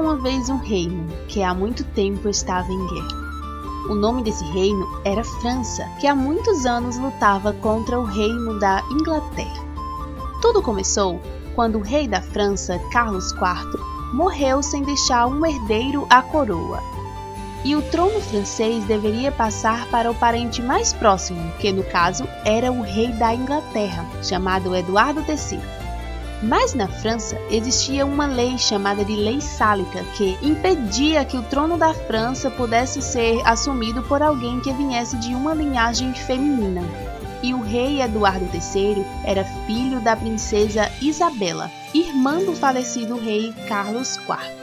Uma vez um reino que há muito tempo estava em guerra. O nome desse reino era França, que há muitos anos lutava contra o reino da Inglaterra. Tudo começou quando o rei da França, Carlos IV, morreu sem deixar um herdeiro à coroa. E o trono francês deveria passar para o parente mais próximo, que no caso era o rei da Inglaterra, chamado Eduardo III. Mas na França existia uma lei chamada de Lei Sálica que impedia que o trono da França pudesse ser assumido por alguém que viesse de uma linhagem feminina. E o rei Eduardo III era filho da princesa Isabela, irmã do falecido rei Carlos IV.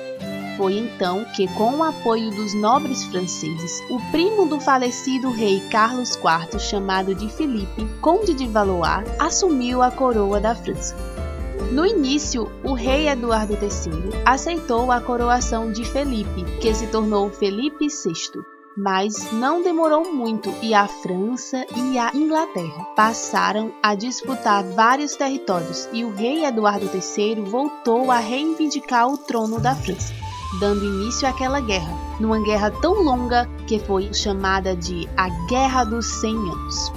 Foi então que, com o apoio dos nobres franceses, o primo do falecido rei Carlos IV, chamado de Felipe, conde de Valois, assumiu a coroa da França. No início, o rei Eduardo III aceitou a coroação de Felipe, que se tornou Felipe VI. Mas não demorou muito e a França e a Inglaterra passaram a disputar vários territórios e o rei Eduardo III voltou a reivindicar o trono da França, dando início àquela guerra, numa guerra tão longa que foi chamada de a Guerra dos Cem Anos.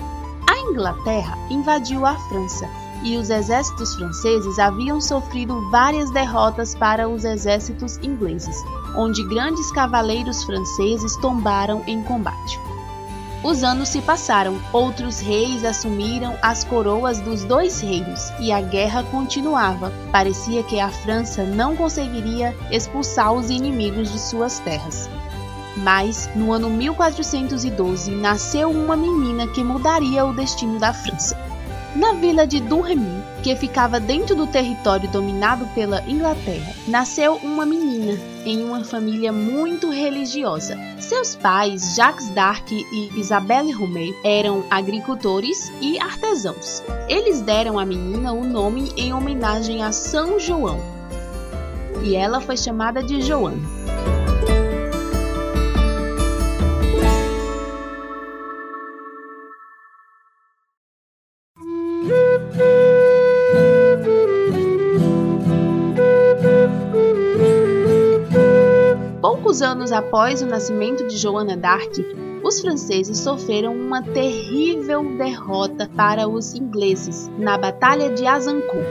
A Inglaterra invadiu a França e os exércitos franceses haviam sofrido várias derrotas para os exércitos ingleses, onde grandes cavaleiros franceses tombaram em combate. Os anos se passaram, outros reis assumiram as coroas dos dois reinos e a guerra continuava. Parecia que a França não conseguiria expulsar os inimigos de suas terras. Mas, no ano 1412, nasceu uma menina que mudaria o destino da França. Na vila de Domremy, que ficava dentro do território dominado pela Inglaterra, nasceu uma menina em uma família muito religiosa. Seus pais, Jacques d'Arc e Isabelle Romeu, eram agricultores e artesãos. Eles deram à menina o nome em homenagem a São João, e ela foi chamada de Joana. Anos após o nascimento de Joana d'Arc, os franceses sofreram uma terrível derrota para os ingleses na Batalha de Azincourt.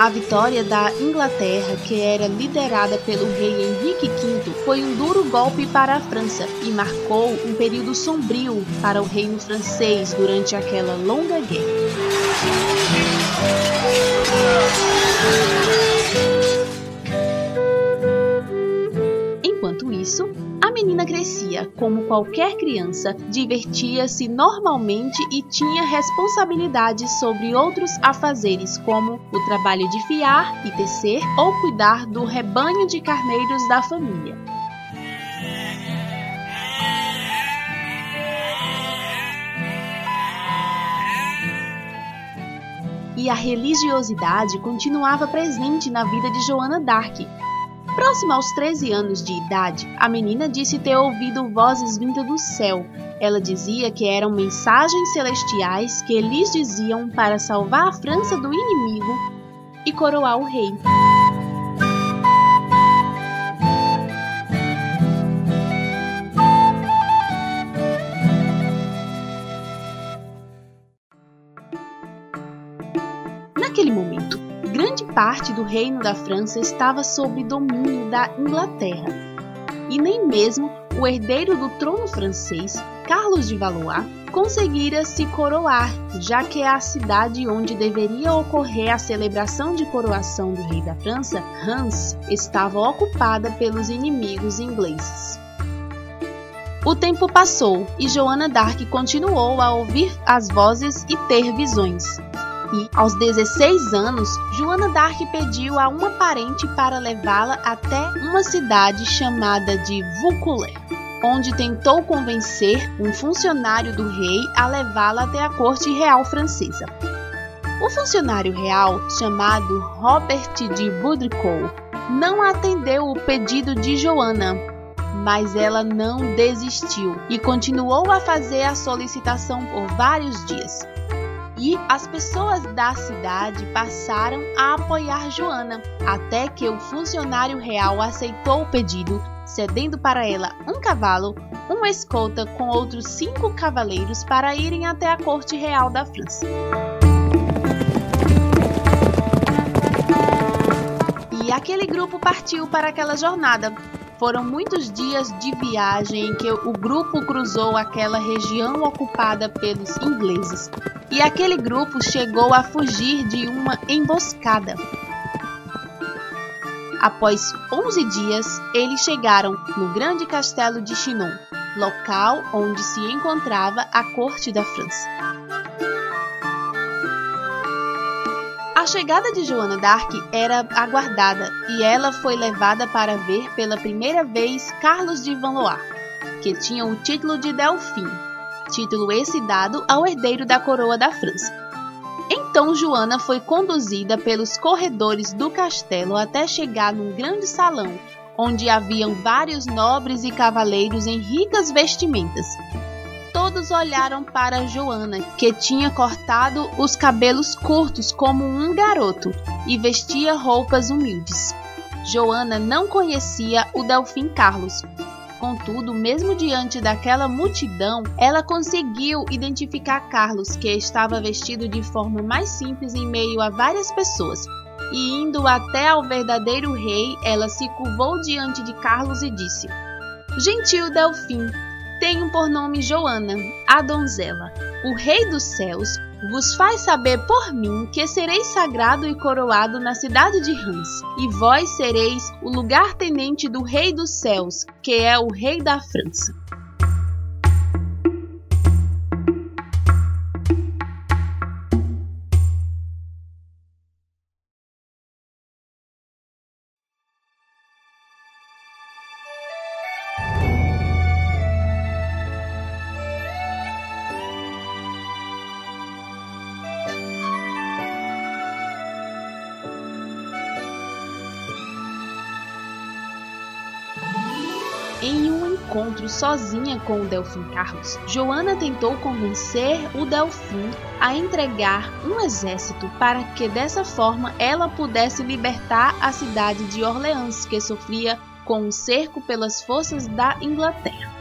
A vitória da Inglaterra, que era liderada pelo rei Henrique V, foi um duro golpe para a França e marcou um período sombrio para o reino francês durante aquela longa guerra. Menina crescia como qualquer criança, divertia-se normalmente e tinha responsabilidades sobre outros afazeres, como o trabalho de fiar e tecer ou cuidar do rebanho de carneiros da família. E a religiosidade continuava presente na vida de Joana d'Arc, Próxima aos 13 anos de idade, a menina disse ter ouvido vozes vindas do céu. Ela dizia que eram mensagens celestiais que lhes diziam para salvar a França do inimigo e coroar o rei. Parte do reino da França estava sob domínio da Inglaterra, e nem mesmo o herdeiro do trono francês, Carlos de Valois, conseguira se coroar, já que a cidade onde deveria ocorrer a celebração de coroação do rei da França, Reims, estava ocupada pelos inimigos ingleses. O tempo passou e Joana d'Arc continuou a ouvir as vozes e ter visões. E, aos 16 anos, Joana d'Arc pediu a uma parente para levá-la até uma cidade chamada de Vaucouleurs, onde tentou convencer um funcionário do rei a levá-la até a corte real francesa. O funcionário real, chamado Robert de Baudricourt, não atendeu o pedido de Joana, mas ela não desistiu e continuou a fazer a solicitação por vários dias. E as pessoas da cidade passaram a apoiar Joana, até que o funcionário real aceitou o pedido, cedendo para ela um cavalo, uma escolta com outros cinco cavaleiros para irem até a corte real da França. E aquele grupo partiu para aquela jornada, foram muitos dias de viagem em que o grupo cruzou aquela região ocupada pelos ingleses, e aquele grupo chegou a fugir de uma emboscada. Após 11 dias, eles chegaram no grande castelo de Chinon, local onde se encontrava a corte da França. A chegada de Joana d'Arc era aguardada e ela foi levada para ver pela primeira vez Carlos de Valois, que tinha o título de Delfim, título esse dado ao herdeiro da coroa da França. Então Joana foi conduzida pelos corredores do castelo até chegar num grande salão, onde haviam vários nobres e cavaleiros em ricas vestimentas, todos olharam para Joana, que tinha cortado os cabelos curtos como um garoto e vestia roupas humildes. Joana não conhecia o Delfim Carlos. Contudo, mesmo diante daquela multidão, ela conseguiu identificar Carlos, que estava vestido de forma mais simples em meio a várias pessoas. E indo até ao verdadeiro rei, ela se curvou diante de Carlos e disse: Gentil Delfim, tenho por nome Joana, a donzela. O Rei dos Céus vos faz saber por mim que sereis sagrado e coroado na cidade de Rans, e vós sereis o lugar-tenente do Rei dos Céus, que é o Rei da França. Encontro sozinha com o Delfim Carlos, Joana tentou convencer o Delfim a entregar um exército para que dessa forma ela pudesse libertar a cidade de Orleans, que sofria com um cerco pelas forças da Inglaterra.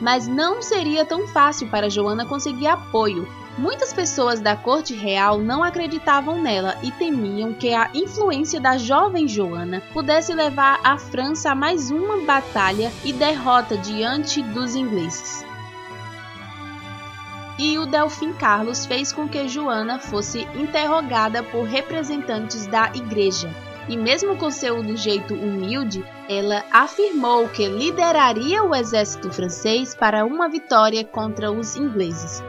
Mas não seria tão fácil para Joana conseguir apoio, Muitas pessoas da corte real não acreditavam nela e temiam que a influência da jovem Joana pudesse levar a França a mais uma batalha e derrota diante dos ingleses. E o Delfim Carlos fez com que Joana fosse interrogada por representantes da igreja. E mesmo com seu jeito humilde, ela afirmou que lideraria o exército francês para uma vitória contra os ingleses.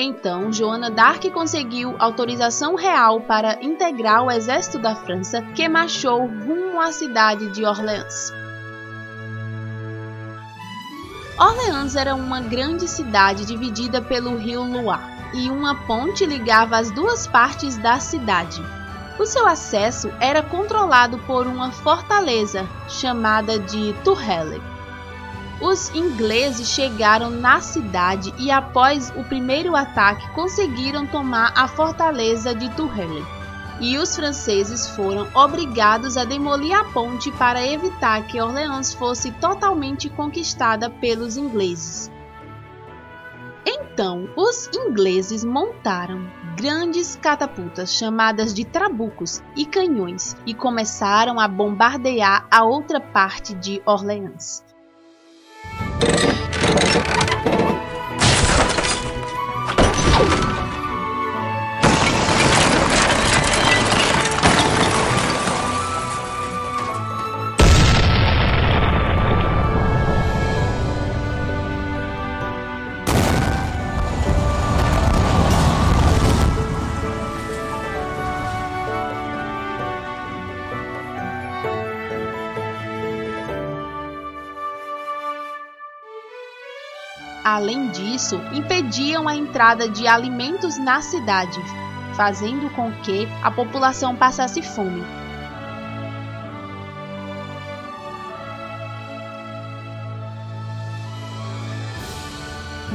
Então, Joana d'Arc conseguiu autorização real para integrar o exército da França, que marchou rumo à cidade de Orleans. Orleans era uma grande cidade dividida pelo rio Loire, e uma ponte ligava as duas partes da cidade. O seu acesso era controlado por uma fortaleza chamada de Tourelle. Os ingleses chegaram na cidade e, após o primeiro ataque, conseguiram tomar a fortaleza de Tourelle. E os franceses foram obrigados a demolir a ponte para evitar que Orleans fosse totalmente conquistada pelos ingleses. Então, os ingleses montaram grandes catapultas chamadas de trabucos e canhões e começaram a bombardear a outra parte de Orleans. you Além disso, impediam a entrada de alimentos na cidade, fazendo com que a população passasse fome.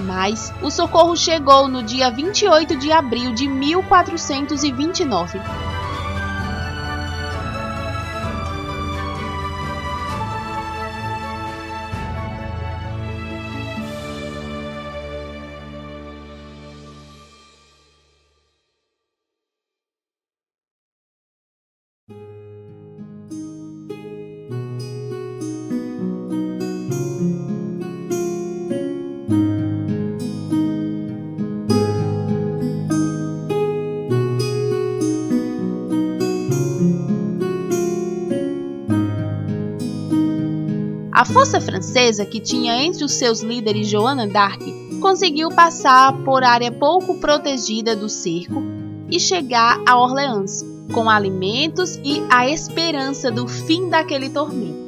Mas o socorro chegou no dia 28 de abril de 1429. Força francesa, que tinha entre os seus líderes Joana d'Arc, conseguiu passar por área pouco protegida do cerco e chegar a Orleans, com alimentos e a esperança do fim daquele tormento.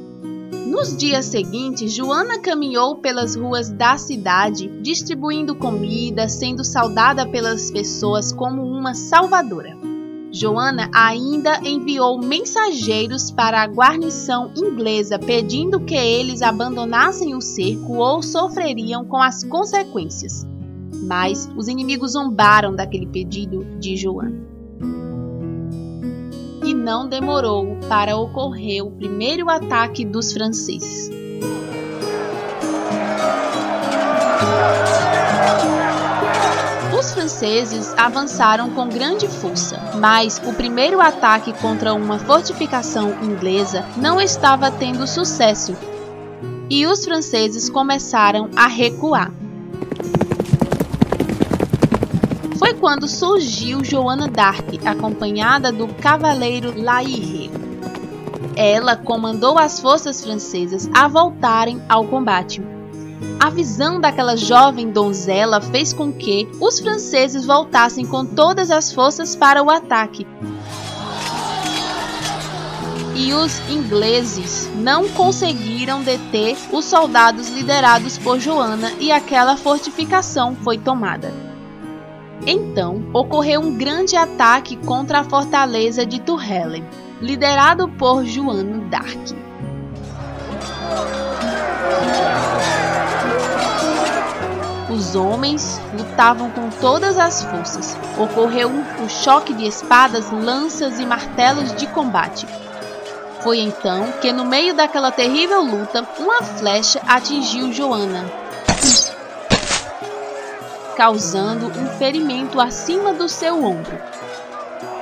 Nos dias seguintes, Joana caminhou pelas ruas da cidade, distribuindo comida, sendo saudada pelas pessoas como uma salvadora. Joana ainda enviou mensageiros para a guarnição inglesa pedindo que eles abandonassem o cerco ou sofreriam com as consequências. Mas os inimigos zombaram daquele pedido de Joana. E não demorou para ocorrer o primeiro ataque dos franceses franceses avançaram com grande força, mas o primeiro ataque contra uma fortificação inglesa não estava tendo sucesso e os franceses começaram a recuar. Foi quando surgiu Joana d'Arc, acompanhada do cavaleiro Laire. Ela comandou as forças francesas a voltarem ao combate. A visão daquela jovem donzela fez com que os franceses voltassem com todas as forças para o ataque. E os ingleses não conseguiram deter os soldados liderados por Joana e aquela fortificação foi tomada. Então, ocorreu um grande ataque contra a fortaleza de Tourelle, liderado por Joana d'Arc. Homens lutavam com todas as forças. Ocorreu um choque de espadas, lanças e martelos de combate. Foi então que, no meio daquela terrível luta, uma flecha atingiu Joana, causando um ferimento acima do seu ombro.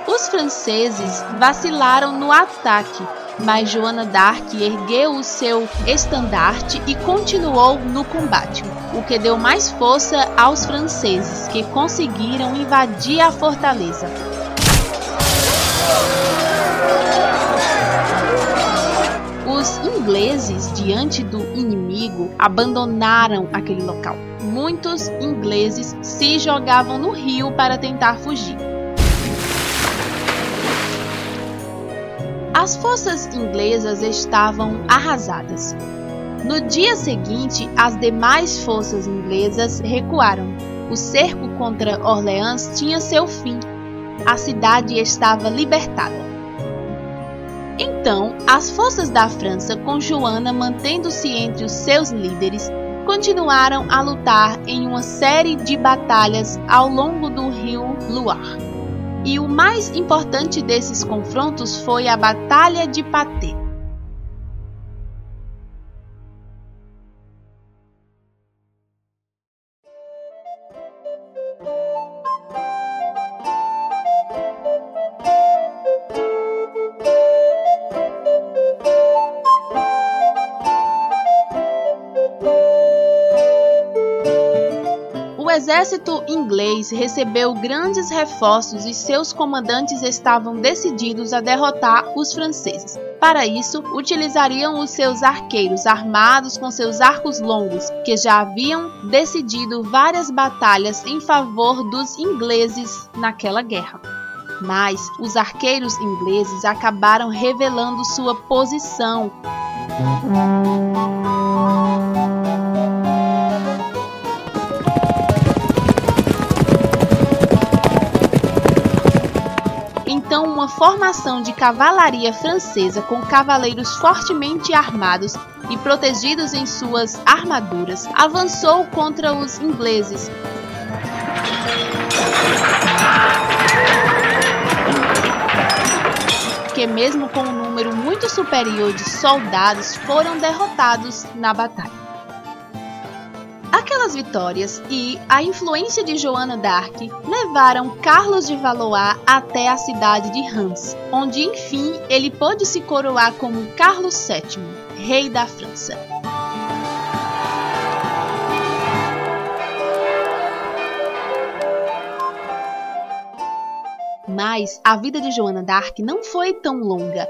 Os franceses vacilaram no ataque, mas Joana d'Arc ergueu o seu estandarte e continuou no combate, o que deu mais força aos franceses, que conseguiram invadir a fortaleza. Os ingleses, diante do inimigo, abandonaram aquele local. Muitos ingleses se jogavam no rio para tentar fugir. As forças inglesas estavam arrasadas. No dia seguinte, as demais forças inglesas recuaram. O cerco contra Orleans tinha seu fim. A cidade estava libertada. Então, as forças da França, com Joana mantendo-se entre os seus líderes, continuaram a lutar em uma série de batalhas ao longo do rio Loire. E o mais importante desses confrontos foi a Batalha de Patê. Exército inglês recebeu grandes reforços e seus comandantes estavam decididos a derrotar os franceses. Para isso, utilizariam os seus arqueiros armados com seus arcos longos, que já haviam decidido várias batalhas em favor dos ingleses naquela guerra. Mas os arqueiros ingleses acabaram revelando sua posição uma formação de cavalaria francesa com cavaleiros fortemente armados e protegidos em suas armaduras, avançou contra os ingleses. Que, mesmo com um número muito superior de soldados, foram derrotados na batalha. Aquelas vitórias e a influência de Joana d'Arc levaram Carlos de Valois até a cidade de Reims, onde enfim ele pôde se coroar como Carlos VII, rei da França. Mas a vida de Joana d'Arc não foi tão longa,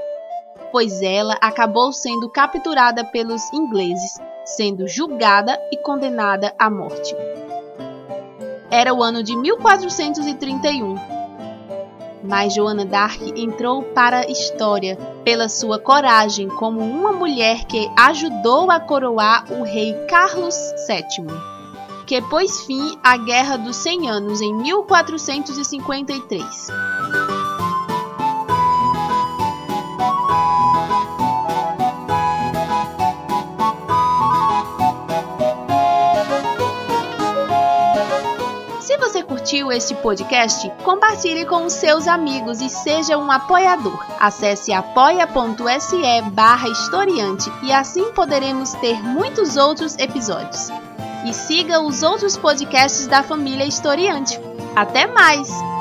pois ela acabou sendo capturada pelos ingleses sendo julgada e condenada à morte. Era o ano de 1431. Mas Joana d'Arc entrou para a história pela sua coragem como uma mulher que ajudou a coroar o rei Carlos VII, que pôs fim à Guerra dos Cem Anos em 1453. Curtiu este podcast, compartilhe com os seus amigos e seja um apoiador. Acesse apoia.se barra historiante e assim poderemos ter muitos outros episódios. E siga os outros podcasts da família Historiante. Até mais!